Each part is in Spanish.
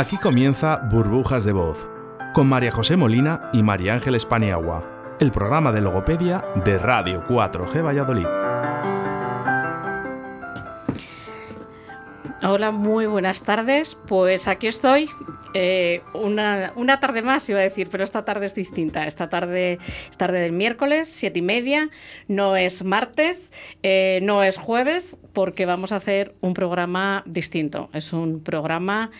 Aquí comienza Burbujas de Voz, con María José Molina y María Ángeles Paniagua, el programa de logopedia de Radio 4G Valladolid. Hola, muy buenas tardes. Pues aquí estoy. Eh, una, tarde más, iba a decir, pero esta tarde es distinta. Esta tarde es tarde del miércoles, siete y media. No es martes, eh, no es jueves, porque vamos a hacer un programa distinto. Es un programa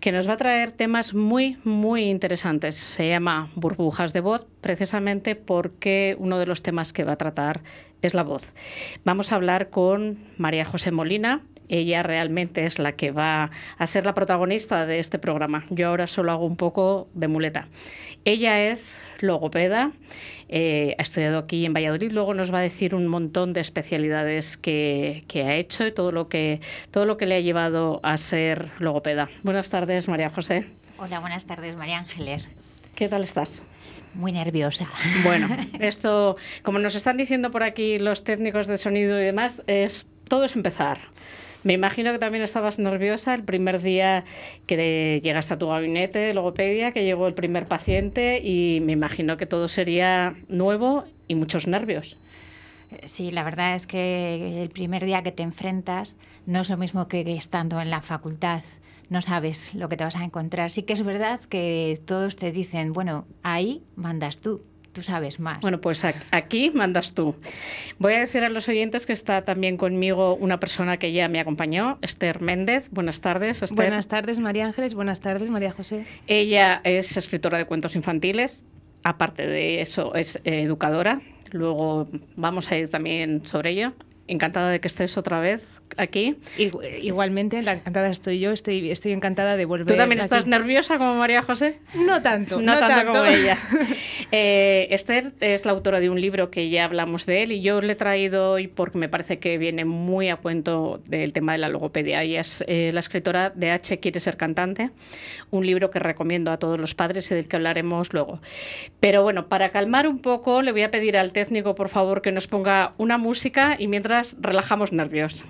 que nos va a traer temas muy, muy interesantes. Se llama Burbujas de Voz, precisamente porque uno de los temas que va a tratar es la voz. Vamos a hablar con María José Molina, ella realmente es la que va a ser la protagonista de este programa. Yo ahora solo hago un poco de muleta. Ella es logopeda, eh, ha estudiado aquí en Valladolid, luego nos va a decir un montón de especialidades que, ha hecho y todo lo que, todo lo que le ha llevado a ser logopeda. Buenas tardes, María José. Hola, buenas tardes, María Ángeles. ¿Qué tal estás? Muy nerviosa. Bueno, esto, como nos están diciendo por aquí los técnicos de sonido y demás, es todo es empezar. Me imagino que también estabas nerviosa el primer día que llegaste a tu gabinete de logopedia, que llegó el primer paciente y me imagino que todo sería nuevo y muchos nervios. Sí, la verdad es que el primer día que te enfrentas no es lo mismo que estando en la facultad. No sabes lo que te vas a encontrar. Sí que es verdad que todos te dicen, bueno, ahí mandas tú tú sabes más. Bueno, pues aquí mandas tú. Voy a decir a los oyentes que está también conmigo una persona que ya me acompañó, Esther Méndez. Buenas tardes, Esther. Buenas tardes, María Ángeles. Buenas tardes, María José. Ella es escritora de cuentos infantiles. Aparte de eso, es educadora. Luego vamos a ir también sobre ella. Encantada de que estés otra vez aquí. Igualmente, la encantada estoy yo, estoy, estoy encantada de volver. ¿Tú también estás nerviosa como María José? No tanto. No, tanto, como ella. Eh, Esther es la autora de un libro que ya hablamos de él y yo le he traído hoy porque me parece que viene muy a cuento del tema de la logopedia. Ella es eh, la escritora de H. Quiere ser cantante, un libro que recomiendo a todos los padres y del que hablaremos luego. Pero bueno, para calmar un poco, le voy a pedir al técnico, por favor, que nos ponga una música y mientras relajamos nervios.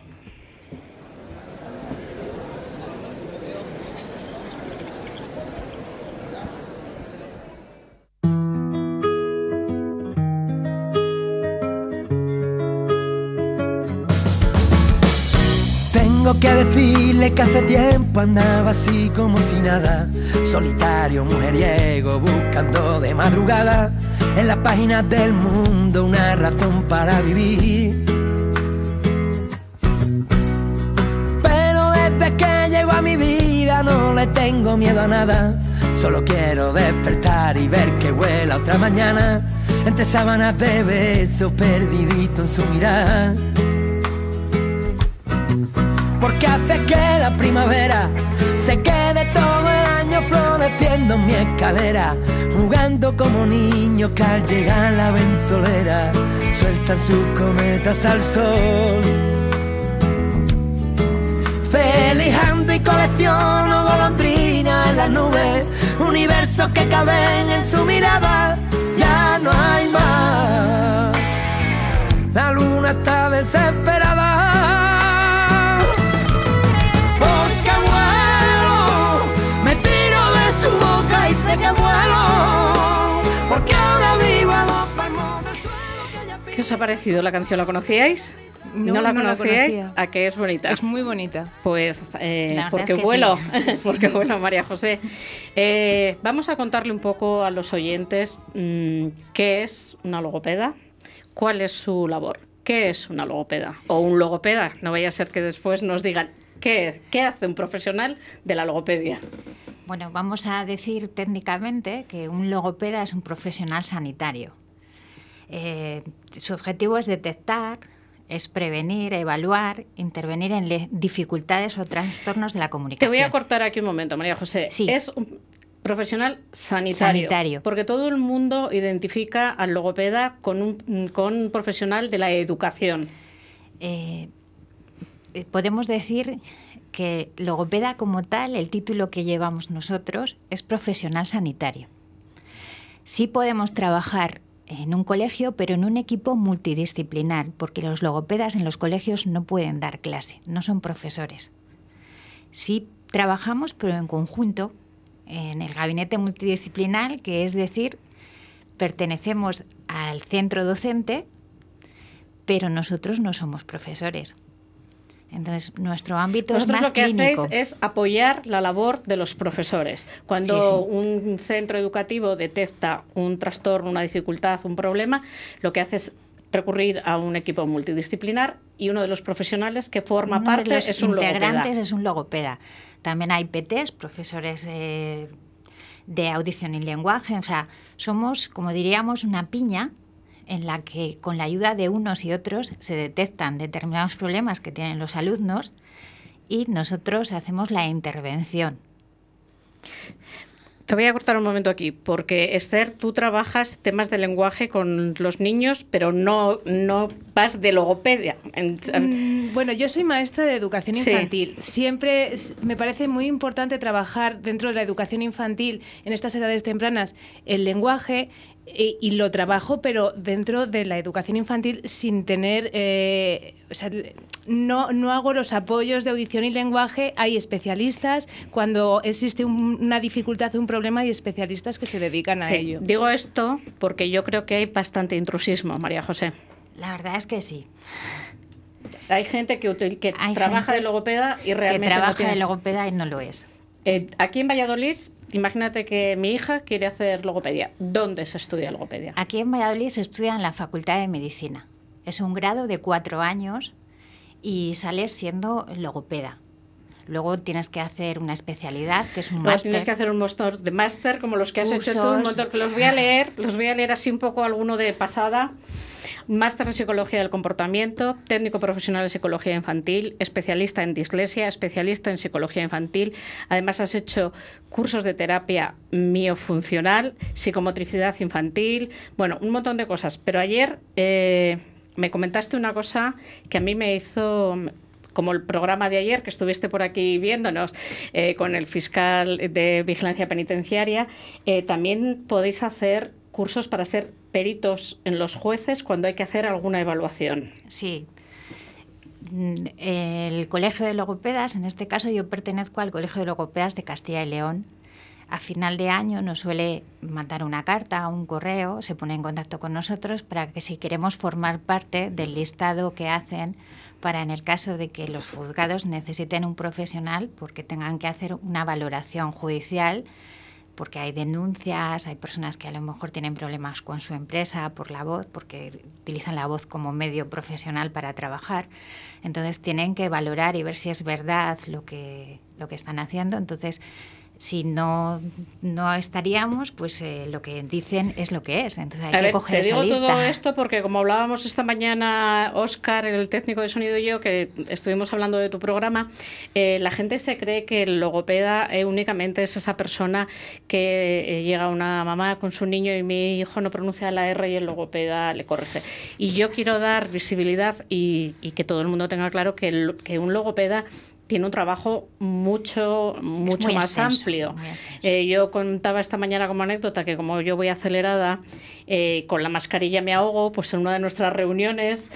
Tengo que decirle que hace tiempo andaba así como si nada, solitario, mujeriego, buscando de madrugada en las páginas del mundo una razón para vivir. Pero desde que llegó a mi vida no le tengo miedo a nada, solo quiero despertar y ver que vuela otra mañana. Entre sábanas de besos perdidito en su mirada porque hace que la primavera se quede todo el año floreciendo en mi escalera, jugando como niños que al llegar la ventolera sueltan sus cometas al sol. Felijando y colecciono golondrinas en las nubes, universos que caben en su mirada, ya no hay más. La luna está desesperada ¿Qué os ha parecido la canción? ¿La conocíais? ¿No, la conocíais? ¿A qué es bonita? Es muy bonita. Pues eh, porque vuelo, porque vuelo, María José. Eh, vamos a contarle un poco a los oyentes mm, qué es una logopeda, cuál es su labor, qué es una logopeda o un logopeda. No vaya a ser que después nos digan qué, qué hace un profesional de la logopedia. Bueno, vamos a decir técnicamente que un logopeda es un profesional sanitario. Eh, su objetivo es detectar, es prevenir, evaluar, intervenir en dificultades o trastornos de la comunicación. Te voy a cortar aquí un momento, María José. Sí. Es un profesional sanitario, Porque todo el mundo identifica al logopeda con un, profesional de la educación. Eh, eh, podemos decir que logopeda como tal, el título que llevamos nosotros, es profesional sanitario. Sí podemos trabajar en un colegio, pero en un equipo multidisciplinar, porque los logopedas en los colegios no pueden dar clase, no son profesores. Sí trabajamos, pero en conjunto, en el gabinete multidisciplinar, que es decir, pertenecemos al centro docente, pero nosotros no somos profesores. Entonces, nuestro ámbito Vosotros es más lo que clínico. hacéis es apoyar la labor de los profesores. Cuando Sí, sí. un centro educativo detecta un trastorno, una dificultad, un problema, lo que hace es recurrir a un equipo multidisciplinar y uno de los profesionales que forma Uno de parte los es un integrantes logopeda. es un logopeda. También hay PTs, profesores eh, de audición y lenguaje. O sea, somos, como diríamos, una piña en la que con la ayuda de unos y otros se detectan determinados problemas que tienen los alumnos y nosotros hacemos la intervención. Te voy a cortar un momento aquí, porque Esther, tú trabajas temas de lenguaje con los niños, pero no, no vas de logopedia. Mm, Bueno, yo soy maestra de educación Sí. infantil. Siempre me parece muy importante trabajar dentro de la educación infantil en estas edades tempranas el lenguaje y, y lo trabajo, pero dentro de la educación infantil sin tener, eh, o sea, no, no hago los apoyos de audición y lenguaje. Hay especialistas cuando existe un- una dificultad, un problema, hay especialistas que se dedican a Sí, ello. Digo esto porque yo creo que hay bastante intrusismo, María José. La verdad es que sí. Hay gente que, que Hay trabaja gente de logopeda y Que realmente no trabaja tiene- de logopeda y no lo es. Eh, aquí en Valladolid, imagínate que mi hija quiere hacer logopedia. ¿Dónde se estudia logopedia? Aquí en Valladolid se estudia en la Facultad de Medicina. Es un grado de cuatro años y sales siendo logopeda. Luego tienes que hacer una especialidad, que es un máster. tienes que hacer un montón de máster como los que has hecho tú, un montón que los voy a leer, los voy a leer así un poco alguno de pasada. Máster en Psicología del Comportamiento, técnico profesional en Psicología Infantil, especialista en dislexia, especialista en Psicología Infantil. Además has hecho cursos de terapia miofuncional, psicomotricidad infantil, bueno, un montón de cosas. Pero ayer eh, me comentaste una cosa que a mí me hizo como el programa de ayer que estuviste por aquí viéndonos eh, con el fiscal de vigilancia penitenciaria, eh, también podéis hacer cursos para ser peritos en los jueces cuando hay que hacer alguna evaluación. Sí. Mm, El Colegio de Logopedas, en este caso yo pertenezco al Colegio de Logopedas de Castilla y León. A final de año nos suele mandar una carta, un correo, se pone en contacto con nosotros para que si queremos formar parte del listado que hacen para en el caso de que los juzgados necesiten un profesional porque tengan que hacer una valoración judicial porque hay denuncias, hay personas que a lo mejor tienen problemas con su empresa por la voz, porque utilizan la voz como medio profesional para trabajar. Entonces tienen que valorar y ver si es verdad lo que, lo que están haciendo. Entonces, si no, no estaríamos, pues eh, lo que dicen es lo que es. Entonces hay A que ver, coger te esa digo lista. todo esto porque como hablábamos esta mañana, Oscar, el técnico de sonido y yo, que estuvimos hablando de tu programa, eh, la gente se cree que el logopeda eh, únicamente es esa persona que eh, llega una mamá con su niño y mi hijo no pronuncia la R y el logopeda le corrige. Y yo quiero dar visibilidad y, y que todo el mundo tenga claro que, el- que un logopeda tiene un trabajo mucho, mucho más extenso, amplio. Eh, yo contaba esta mañana como anécdota que como yo voy acelerada, eh, con la mascarilla me ahogo, pues en una de nuestras reuniones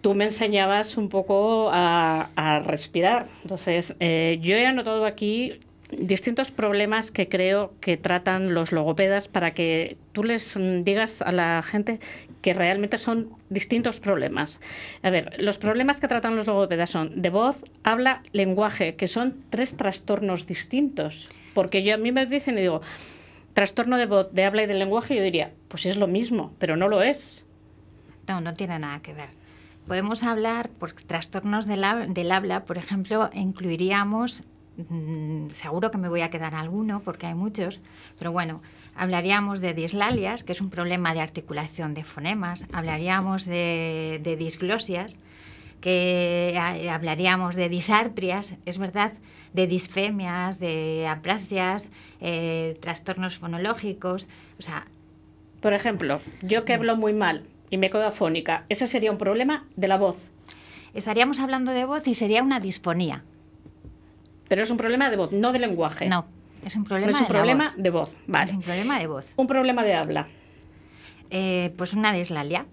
tú me enseñabas un poco a, a respirar. Entonces, eh, yo he anotado aquí distintos problemas que creo que tratan los logopedas para que tú les mm, digas a la gente que realmente son distintos problemas. A ver, los problemas que tratan los logopedas son de voz, habla, lenguaje, que son tres trastornos distintos. Porque yo a mí me dicen y digo, trastorno de voz, de habla y de lenguaje, yo diría, pues es lo mismo, pero no lo es. No, no tiene nada que ver. Podemos hablar por trastornos del, hab- del habla, por ejemplo, incluiríamos, mm, seguro que me voy a quedar alguno porque hay muchos, pero bueno, hablaríamos de dislalias, que es un problema de articulación de fonemas, hablaríamos de, de disglosias, que ha- hablaríamos de disartrias, es verdad, de disfemias, de aplasias, eh, trastornos fonológicos, o sea, Por ejemplo, yo que hablo muy mal y me quedo afónica, ese sería un problema de la voz, estaríamos hablando de voz y sería una disfonía. pero es un problema de voz, no de lenguaje. No, es un No problema es un de problema voz. de voz, vale. Es un problema de voz. Un problema de habla, Eh, pues una dislalia.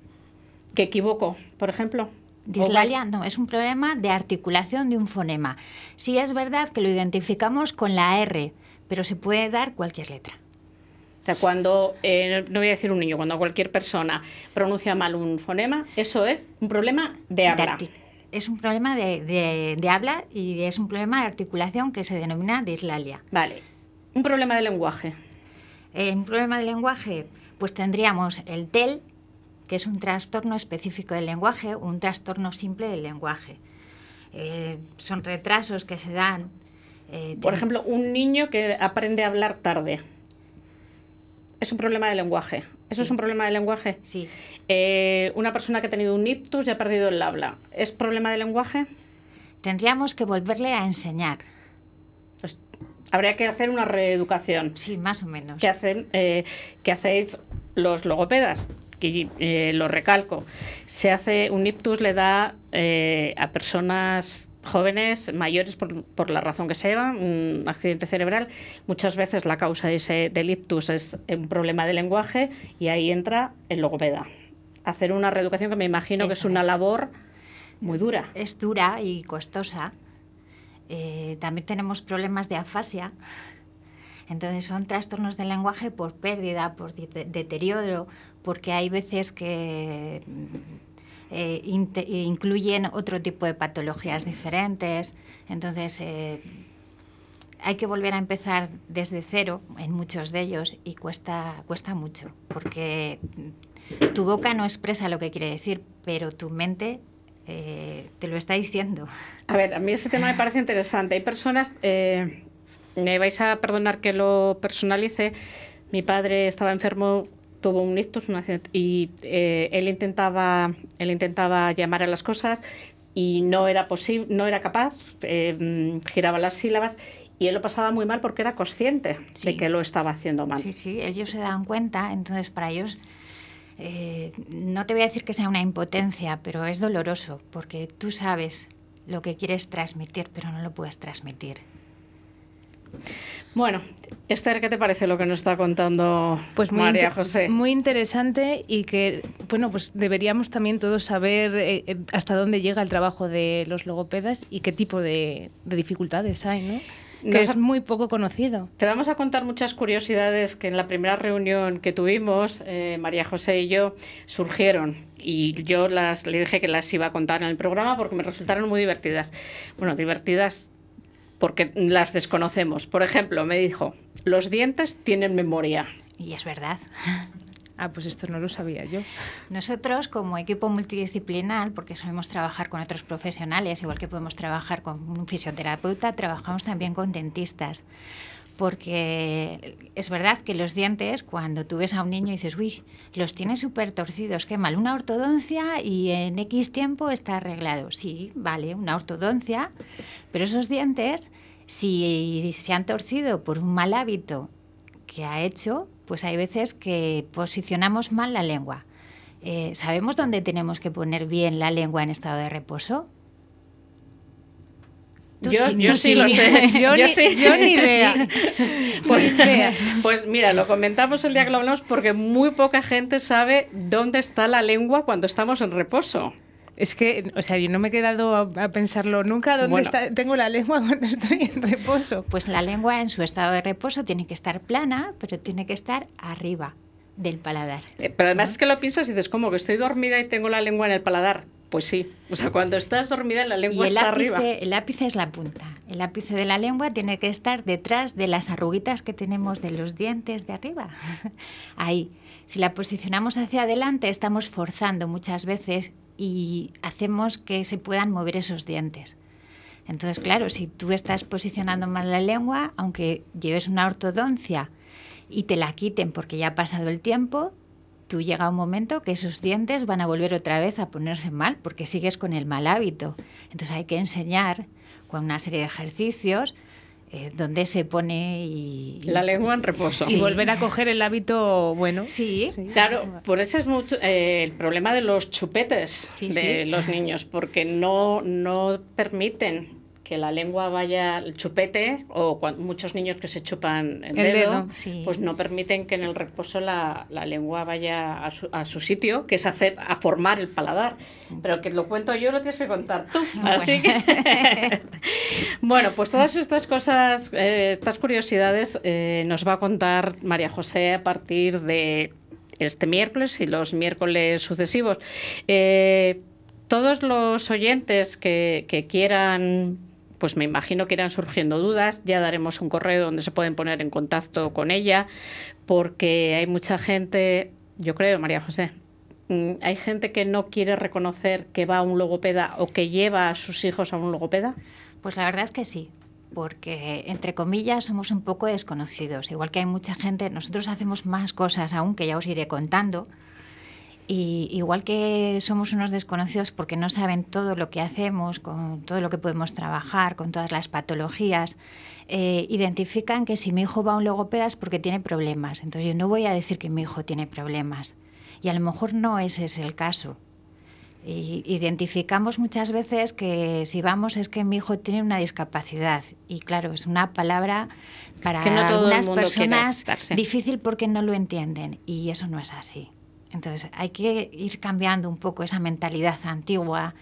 que equivoco, por ejemplo. Dislalia no, es un problema de articulación de un fonema. Sí es verdad que lo identificamos con la R, pero se puede dar cualquier letra. O sea, cuando, eh, no voy a decir un niño, cuando cualquier persona pronuncia mal un fonema, eso es un problema de habla. es un problema de, de, habla y es un problema de articulación que se denomina dislalia. Vale. Un problema de lenguaje. Eh, un problema de lenguaje, pues tendríamos el TEL, que es un trastorno específico del lenguaje, un trastorno simple del lenguaje. Eh, son retrasos que se dan. Por ejemplo, un niño que aprende a hablar tarde es un problema de lenguaje. ¿Eso es un problema de lenguaje? Sí. Eh, una persona que ha tenido un ictus y ha perdido el habla, ¿es problema de lenguaje? Tendríamos que volverle a enseñar. Habría que hacer una reeducación. Sí, más o menos. ¿Qué, hacen, eh, hacéis los logopedas? Que, eh, lo recalco. Se hace un ictus, le da a personas jóvenes, mayores, por, la razón que sea, un accidente cerebral, muchas veces la causa de ese delictus es un problema de lenguaje y ahí entra el logopeda. Hacer una reeducación que me imagino que es una labor muy dura. Es dura y costosa. Eh, también tenemos problemas de afasia. Entonces son trastornos del lenguaje por pérdida, por deterioro, porque hay veces que eh, incluyen otro tipo de patologías diferentes. Entonces, eh, hay que volver a empezar desde cero en muchos de ellos y cuesta, cuesta mucho, porque tu boca no expresa lo que quiere decir, pero tu mente eh, te lo está diciendo. A ver, a mí ese tema me parece interesante. Hay personas, me vais a perdonar que lo personalice, mi padre estaba enfermo tuvo un ictus y eh, él intentaba él intentaba llamar a las cosas y no era posible no era capaz eh, giraba las sílabas y él lo pasaba muy mal porque era consciente de que lo estaba haciendo mal sí sí ellos se dan cuenta entonces para ellos eh, no te voy a decir que sea una impotencia pero es doloroso porque tú sabes lo que quieres transmitir pero no lo puedes transmitir bueno, Esther, ¿qué te parece lo que nos está contando pues María José? Muy interesante y que, bueno, pues deberíamos también todos saber eh, eh, hasta dónde llega el trabajo de los logopedas y qué tipo de, dificultades hay, ¿no? Que es muy poco conocido. Te vamos a contar muchas curiosidades que en la primera reunión que tuvimos, eh, María José y yo, surgieron. Y yo las, le dije que las iba a contar en el programa porque me resultaron muy divertidas. Bueno, divertidas porque las desconocemos. Por ejemplo, me dijo, los dientes tienen memoria. Y es verdad. Ah, pues esto no lo sabía yo. Nosotros, como equipo multidisciplinar, porque solemos trabajar con otros profesionales, igual que podemos trabajar con un fisioterapeuta, trabajamos también con dentistas porque es verdad que los dientes, cuando tú ves a un niño y dices, uy, los tiene súper torcidos, qué mal, una ortodoncia y en X tiempo está arreglado. Sí, vale, una ortodoncia, pero esos dientes, si se han torcido por un mal hábito que ha hecho, pues hay veces que posicionamos mal la lengua. Eh, ¿Sabemos dónde tenemos que poner bien la lengua en estado de reposo? Yo, sí, lo sé. Yo, ni, yo ni idea. Pues, pues, mira, lo comentamos el día que lo hablamos porque muy poca gente sabe dónde está la lengua cuando estamos en reposo. Es que, o sea, yo no me he quedado a, pensarlo nunca dónde está, tengo la lengua cuando estoy en reposo. Pues la lengua en su estado de reposo tiene que estar plana, pero tiene que estar arriba del paladar. Eh, pero además es que lo piensas y dices, como que estoy dormida y tengo la lengua en el paladar. Pues sí, o sea, cuando estás dormida la lengua está arriba. El ápice es la punta. El ápice de la lengua tiene que estar detrás de las arruguitas que tenemos de los dientes de arriba. Ahí. Si la posicionamos hacia adelante, estamos forzando muchas veces y hacemos que se puedan mover esos dientes. Entonces, claro, si tú estás posicionando mal la lengua, aunque lleves una ortodoncia y te la quiten porque ya ha pasado el tiempo, tú llega un momento que esos dientes van a volver otra vez a ponerse mal porque sigues con el mal hábito. Entonces hay que enseñar con una serie de ejercicios eh, donde se pone y, La lengua en reposo. Y volver a coger el hábito bueno. Sí. Claro, por eso es mucho eh, el problema de los chupetes de los niños, porque no, no permiten que la lengua vaya al chupete o muchos niños que se chupan el, El dedo, dedo, pues no permiten que en el reposo la, la lengua vaya a su, a su sitio, que es hacer a formar el paladar. Pero que lo cuento yo, lo tienes que contar tú. Así que bueno, pues todas estas cosas, eh, estas curiosidades eh, nos va a contar María José a partir de este miércoles y los miércoles sucesivos. Eh, todos los oyentes que, que quieran pues me imagino que irán surgiendo dudas. Ya daremos un correo donde se pueden poner en contacto con ella, porque hay mucha gente, yo creo, María José, mm, hay gente que no quiere reconocer que va a un logopeda o que lleva a sus hijos a un logopeda. Pues la verdad es que sí, porque entre comillas somos un poco desconocidos. Igual que hay mucha gente, nosotros hacemos más cosas aún que ya os iré contando. Y igual que somos unos desconocidos porque no saben todo lo que hacemos, con todo lo que podemos trabajar, con todas las patologías, eh, identifican que si mi hijo va a un logopeda es porque tiene problemas. Entonces yo no voy a decir que mi hijo tiene problemas. Y a lo mejor no ese es el caso. Y identificamos muchas veces que si vamos es que mi hijo tiene una discapacidad. Y claro, es una palabra para Que no algunas personas difícil porque no lo entienden. Y eso no es así. Entonces hay que ir cambiando un poco esa mentalidad antigua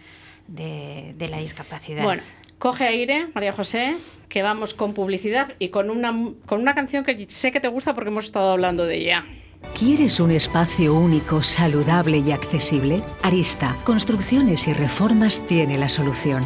de, de la discapacidad. Bueno, coge aire, María José, que vamos con publicidad y con una, con una canción que sé que te gusta porque hemos estado hablando de ella. ¿Quieres un espacio único, saludable y accesible? Arista, Construcciones y Reformas tiene la solución.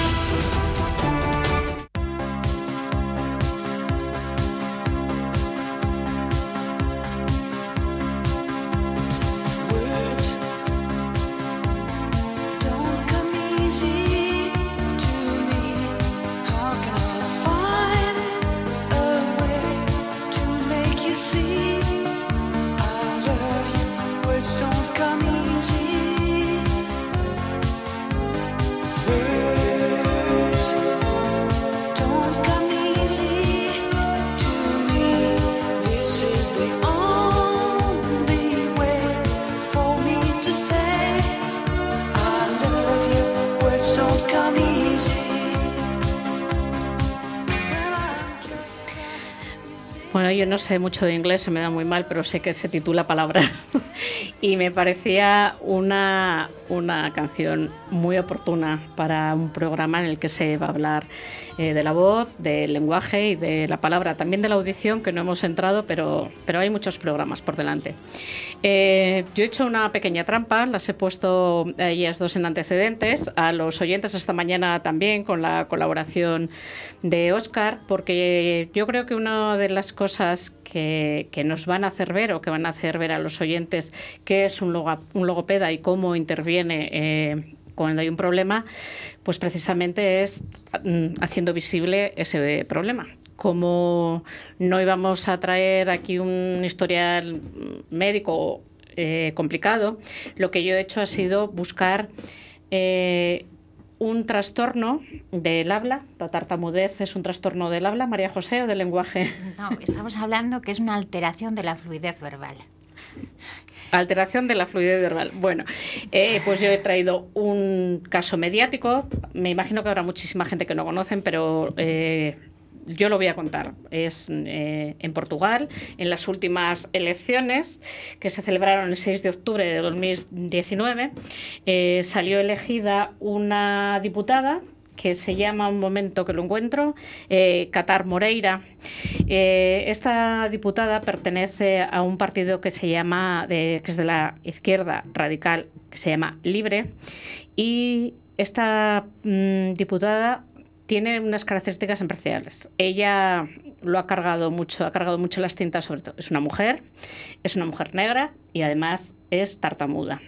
Yo no sé mucho de inglés, se me da muy mal, pero sé que se titula Palabras. y me parecía una, una canción muy oportuna para un programa en el que se va a hablar eh, de la voz, del lenguaje y de la palabra, también de la audición, que no hemos entrado, pero, pero hay muchos programas por delante. Eh, yo he hecho una pequeña trampa, las he puesto a ellas dos en antecedentes, a los oyentes esta mañana también con la colaboración de Oscar, porque yo creo que una de las cosas que, que nos van a hacer ver o que van a hacer ver a los oyentes qué es un, loga- un logopeda y cómo interviene eh, cuando hay un problema, pues precisamente es mm, haciendo visible ese problema. Como no íbamos a traer aquí un historial médico eh, complicado, lo que yo he hecho ha sido buscar eh, un trastorno del habla. La tartamudez es un trastorno del habla, María José, o del lenguaje. No, estamos hablando que es una alteración de la fluidez verbal. Alteración de la fluidez verbal. Bueno, eh, pues yo he traído un caso mediático. Me imagino que habrá muchísima gente que no conocen, pero eh, yo lo voy a contar. Es eh, en Portugal, en las últimas elecciones que se celebraron el 6 de octubre de 2019, eh, salió elegida una diputada que se llama, un momento que lo encuentro, eh, Qatar Moreira. Eh, esta diputada pertenece a un partido que se llama, que es de la izquierda radical, que se llama Libre, y esta mm, diputada tiene unas características especiales. Ella lo ha cargado mucho, ha cargado mucho las tintas, sobre todo. Es una mujer, es una mujer negra y además es tartamuda.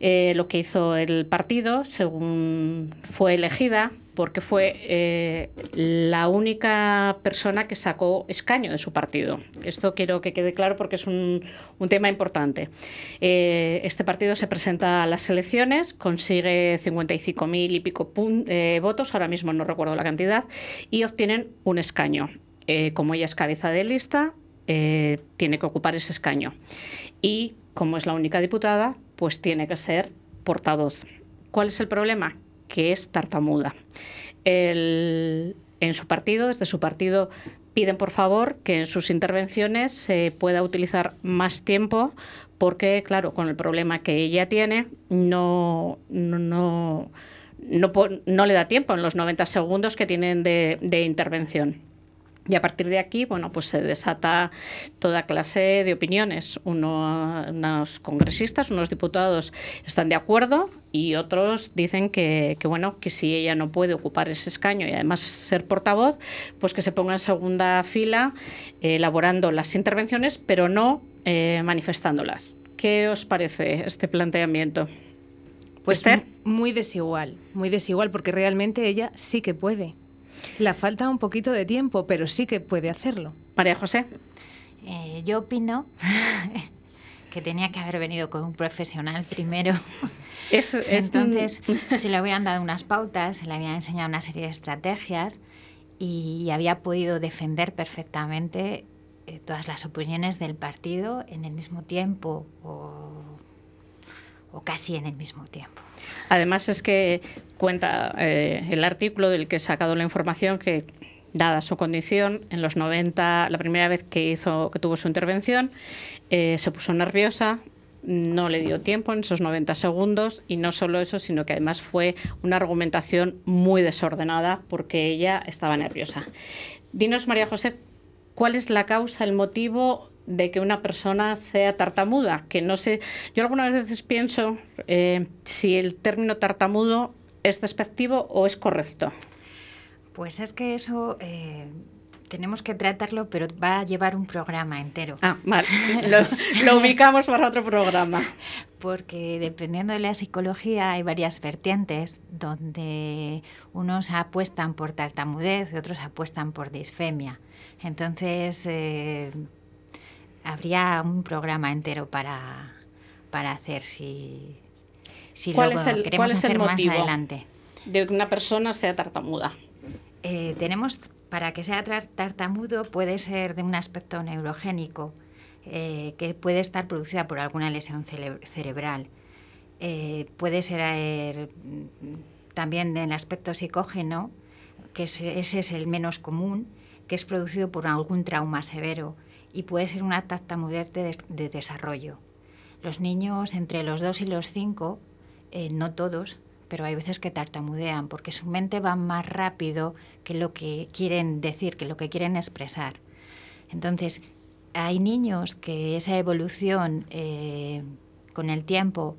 Eh, lo que hizo el partido, según fue elegida, porque fue eh, la única persona que sacó escaño de su partido. Esto quiero que quede claro porque es un, tema importante. Eh, este partido se presenta a las elecciones, consigue 55.000 y pico eh, votos, ahora mismo no recuerdo la cantidad, y obtienen un escaño. Como ella es cabeza de lista, tiene que ocupar ese escaño. Y como es la única diputada, pues tiene que ser portavoz. ¿Cuál es el problema? que es tartamuda. en su partido, desde su partido, piden por favor que en sus intervenciones se pueda utilizar más tiempo porque, claro, con el problema que ella tiene, no, no, no, le da tiempo en los 90 segundos que tienen de intervención. Y a partir de aquí, bueno, pues se desata toda clase de opiniones. unos congresistas, unos diputados están de acuerdo y otros dicen que, bueno, que si ella no puede ocupar ese escaño y además ser portavoz, pues que se ponga en segunda fila eh, elaborando las intervenciones, pero no eh, manifestándolas. ¿Qué os parece este planteamiento? Pues muy desigual, muy desigual, porque realmente ella sí que puede. La falta un poquito de tiempo, pero sí que puede hacerlo. María José. Eh, yo opino que tenía que haber venido con un profesional primero. Entonces, se le hubieran dado unas pautas, se le habían enseñado una serie de estrategias y había podido defender perfectamente eh, todas las opiniones del partido en el mismo tiempo o casi en el mismo tiempo. Además es que cuenta eh, el artículo del que he sacado la información que dada su condición, en los 90, la primera vez que hizo que tuvo su intervención, eh, se puso nerviosa, no le dio tiempo en esos 90 segundos y no solo eso, sino que además fue una argumentación muy desordenada porque ella estaba nerviosa. Dinos, María José, ¿cuál es la causa, el motivo de que una persona sea tartamuda, que no sé, yo algunas veces pienso eh, si el término tartamudo es despectivo o es correcto. Pues es que eso eh, tenemos que tratarlo, pero va a llevar un programa entero. Ah, vale, lo, ubicamos para otro programa. Porque dependiendo de la psicología hay varias vertientes donde unos apuestan por tartamudez y otros apuestan por disfemia. Entonces, eh, habría un programa entero para, para hacer si, si ¿Cuál es el, queremos hacer más adelante. De que una persona sea tartamuda. Eh, tenemos, para que sea tartamudo, puede ser de un aspecto neurogénico, eh, que puede estar producida por alguna lesión cerebral. Eh, puede ser también del aspecto psicógeno, que ese es el menos común, que es producido por algún trauma severo y puede ser una tartamudez de, desarrollo. Los niños entre los 2 y los 5, eh, no todos, pero hay veces que tartamudean porque su mente va más rápido que lo que quieren decir, que lo que quieren expresar. Entonces, hay niños que esa evolución eh, con el tiempo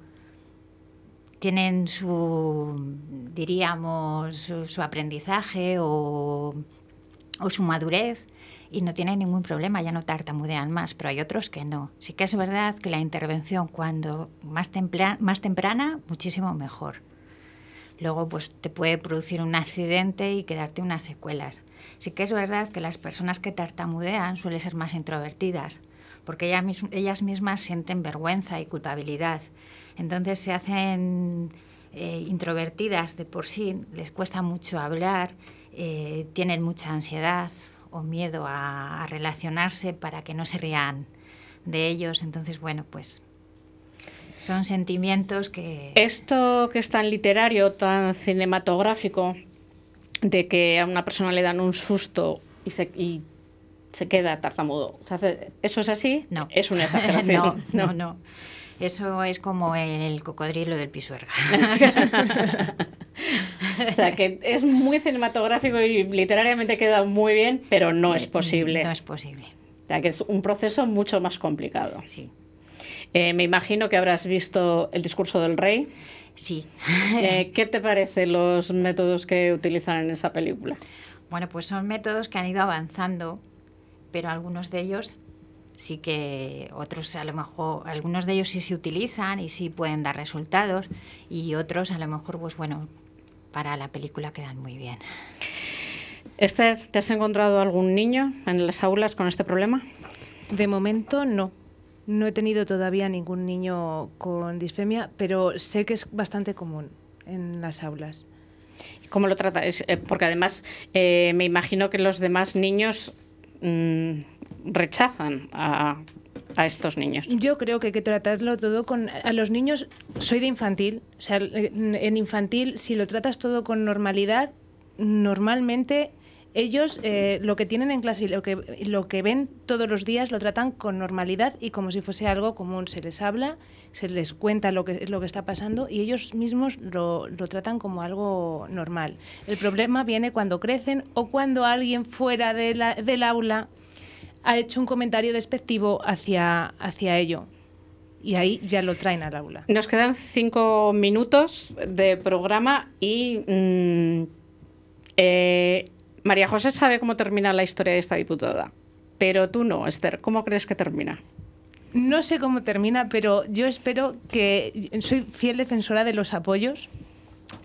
tienen su, diríamos, su, aprendizaje o, o su madurez y no tienen ningún problema, ya no tartamudean más, pero hay otros que no. Sí que es verdad que la intervención cuando más, más temprana, muchísimo mejor. Luego pues te puede producir un accidente y quedarte unas secuelas. Sí que es verdad que las personas que tartamudean suelen ser más introvertidas, porque ellas, ellas mismas sienten vergüenza y culpabilidad. Entonces se hacen eh, introvertidas de por sí, les cuesta mucho hablar, eh, tienen mucha ansiedad, o miedo a, relacionarse para que no se rían de ellos. Entonces, bueno, pues son sentimientos que... Esto que es tan literario, tan cinematográfico, de que a una persona le dan un susto y se, y se queda tartamudo. ¿Eso es así? No. Es una exageración. no, no, no. Eso es como el cocodrilo del pisuerga. o sea, que es muy cinematográfico y literariamente queda muy bien, pero no es posible. No es posible. O sea, que es un proceso mucho más complicado. Sí. Eh, me imagino que habrás visto el discurso del rey. Sí. Eh, ¿Qué te parecen los métodos que utilizan en esa película? Bueno, pues son métodos que han ido avanzando, pero algunos de ellos sí que otros a lo mejor, algunos de ellos sí se utilizan y sí pueden dar resultados y otros a lo mejor, pues bueno, para la película quedan muy bien. Esther, ¿te has encontrado algún niño en las aulas con este problema? De momento no. No he tenido todavía ningún niño con disfemia, pero sé que es bastante común en las aulas. ¿Cómo lo trata? Es, eh, porque además eh, me imagino que los demás niños mm, rechazan a, a estos niños. Yo creo que hay que tratarlo todo con... A los niños, soy de infantil, o sea, en infantil, si lo tratas todo con normalidad, normalmente ellos eh, lo que tienen en clase y lo que, lo que ven todos los días lo tratan con normalidad y como si fuese algo común. Se les habla, se les cuenta lo que, lo que está pasando y ellos mismos lo, lo tratan como algo normal. El problema viene cuando crecen o cuando alguien fuera de la, del aula ha hecho un comentario despectivo hacia, hacia ello. Y ahí ya lo traen al aula. Nos quedan cinco minutos de programa y mm, eh, María José sabe cómo termina la historia de esta diputada, pero tú no, Esther. ¿Cómo crees que termina? No sé cómo termina, pero yo espero que soy fiel defensora de los apoyos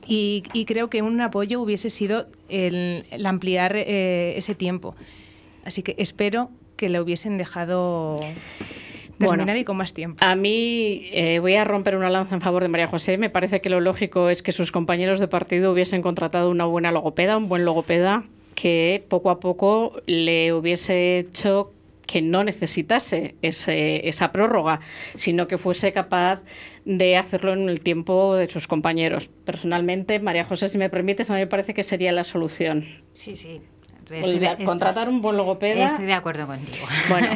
y, creo que un apoyo hubiese sido el, ampliar eh, ese tiempo. Así que espero que le hubiesen dejado terminar y con más tiempo. A mí eh, voy a romper una lanza en favor de María José. Me parece que lo lógico es que sus compañeros de partido hubiesen contratado una buena logopeda, un buen logopeda, que poco a poco le hubiese hecho que no necesitase ese, esa prórroga, sino que fuese capaz de hacerlo en el tiempo de sus compañeros. Personalmente, María José, si me permites, a mí me parece que sería la solución. Sí, sí, contratar un buen logopeda. Estoy de acuerdo contigo. Bueno,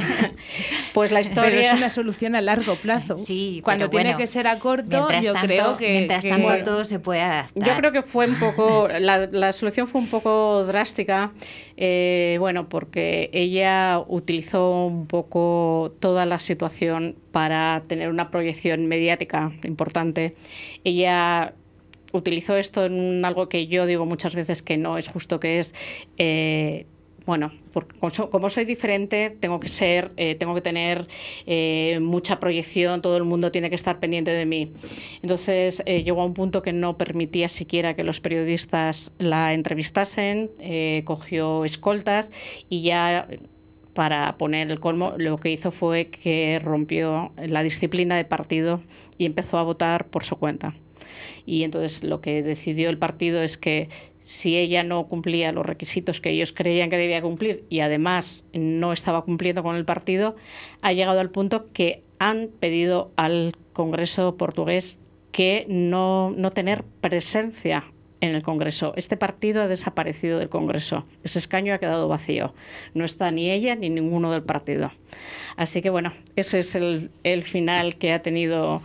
pues la historia. es una solución a largo plazo. Sí, cuando tiene que ser a corto, yo creo que. Mientras tanto, todo se puede adaptar. Yo creo que fue un poco. La, la solución fue un poco drástica. Eh, bueno, porque ella utilizó un poco toda la situación para tener una proyección mediática importante. Ella utilizó esto en algo que yo digo muchas veces que no es justo, que es... Eh, bueno, porque como soy diferente, tengo que ser, eh, tengo que tener eh, mucha proyección, todo el mundo tiene que estar pendiente de mí. Entonces llegó a un punto que no permitía siquiera que los periodistas la entrevistasen, cogió escoltas y ya para poner el colmo, lo que hizo fue que rompió la disciplina de partido y empezó a votar por su cuenta y entonces lo que decidió el partido es que si ella no cumplía los requisitos que ellos creían que debía cumplir y además no estaba cumpliendo con el partido, ha llegado al punto que han pedido al Congreso portugués que no, no tener presencia en el Congreso. Este partido ha desaparecido del Congreso. Ese escaño ha quedado vacío. No está ni ella ni ninguno del partido. Así que bueno, ese es el, el final que ha tenido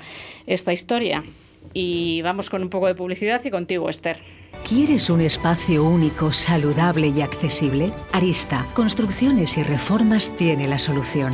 esta historia. Y vamos con un poco de publicidad y contigo, Esther. ¿Quieres un espacio único, saludable y accesible? Arista, Construcciones y Reformas tiene la solución.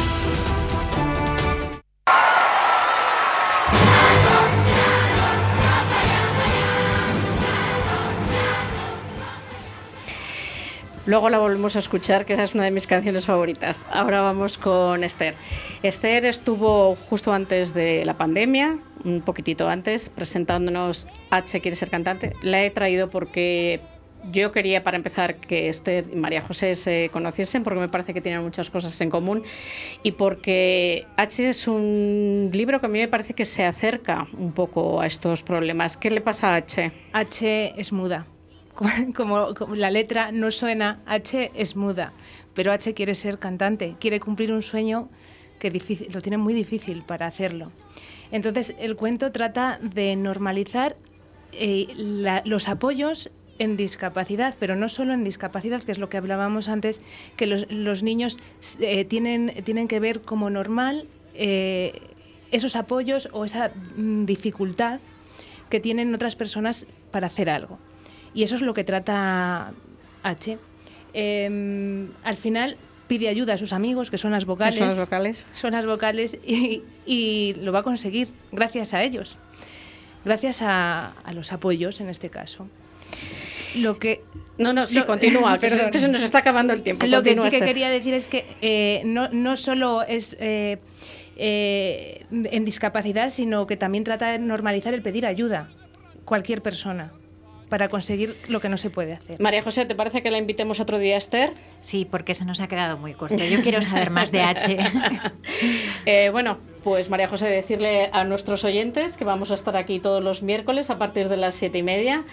Luego la volvemos a escuchar, que esa es una de mis canciones favoritas. Ahora vamos con Esther. Esther estuvo justo antes de la pandemia, un poquitito antes, presentándonos H quiere ser cantante. La he traído porque yo quería, para empezar, que Esther y María José se conociesen, porque me parece que tienen muchas cosas en común, y porque H es un libro que a mí me parece que se acerca un poco a estos problemas. ¿Qué le pasa a H? H es muda. como, la letra no suena, H es muda, pero H quiere ser cantante, quiere cumplir un sueño que lo tiene muy difícil para hacerlo. Entonces, el cuento trata de normalizar eh, los apoyos en discapacidad, pero no solo en discapacidad, que es lo que hablábamos antes, que los, niños eh, tienen, tienen que ver como normal eh, esos apoyos o esa mm, dificultad que tienen otras personas para hacer algo. Y eso es lo que trata H. Em, al final pide ayuda a sus amigos, que son las vocales. Son las vocales. Son las vocales y, y lo va a conseguir gracias a ellos, gracias a, a los apoyos en este caso. Lo que No, no, sí, Lo- continúa, Perdón. que se nos está acabando el tiempo. Lo que sí que quería decir es que eh, no, no solo es eh, eh, en discapacidad, sino que también trata de normalizar el pedir ayuda, cualquier persona, para conseguir lo que no se puede hacer. María José, ¿te parece que la invitemos otro día a Esther? Sí, porque se nos ha quedado muy corto. Yo quiero saber más de H. Eh, bueno, pues María José, decirle a nuestros oyentes que vamos a estar aquí todos los miércoles a partir de las siete y media,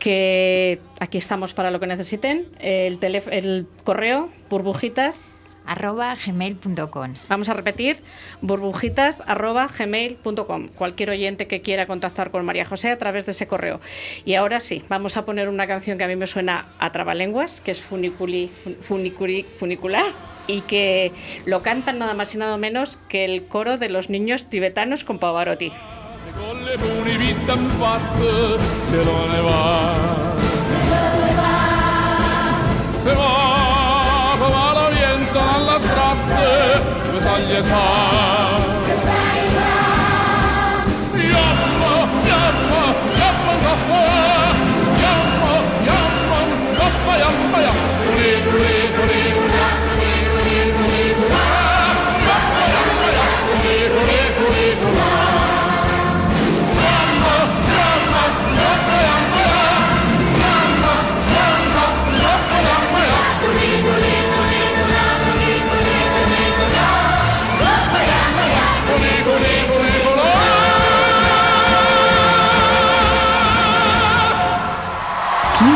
que aquí estamos para lo que necesiten. El, el correo, burbujitas, arroba gmail.com. Vamos a repetir, burbujitas.gmail.com. Cualquier oyente que quiera contactar con María José a través de ese correo. Y ahora sí, vamos a poner una canción que a mí me suena a trabalenguas, que es funiculi, fun- funiculi- funicular, y que lo cantan nada más y nada menos que el coro de los niños tibetanos con Pavarotti. Se va. 앞에 그 사이에 그 사이에 야파 야파 야파 야파 야파 야파 야파 야파 야파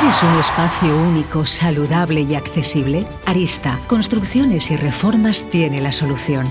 ¿Quieres un espacio único, saludable y accesible? Arista, Construcciones y Reformas tiene la solución.